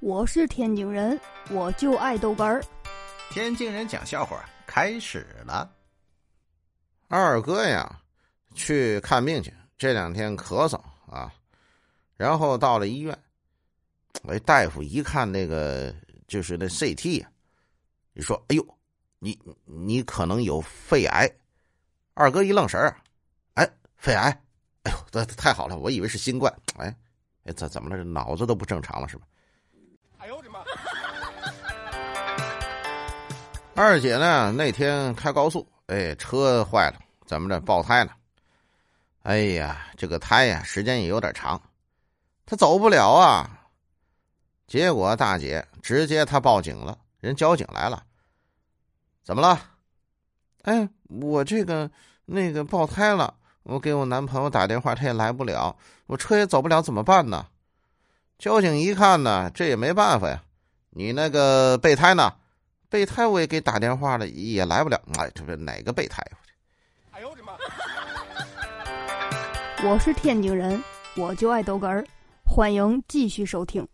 我是天津人，我就爱豆干儿。天津人讲笑话开始了。二哥呀，去看病去，这两天咳嗽啊，然后到了医院，哎，大夫一看那个就是那 CT 呀，你说，哎呦，你你可能有肺癌。二哥一愣神儿，哎，肺癌，哎呦，这太好了，我以为是新冠，哎，哎，怎怎么了？这脑子都不正常了是吧？哎呦我的妈二姐呢？那天开高速，哎，车坏了，怎么着？爆胎了。哎呀，这个胎呀，时间也有点长，他走不了啊。结果大姐直接她报警了，人交警来了。怎么了？哎，我这个那个爆胎了，我给我男朋友打电话，他也来不了，我车也走不了，怎么办呢？交警一看呢，这也没办法呀。你那个备胎呢？备胎我也给打电话了，也来不了。哎，这是哪个备胎？哎呦我的妈！我是天津人，我就爱逗哏儿，欢迎继续收听。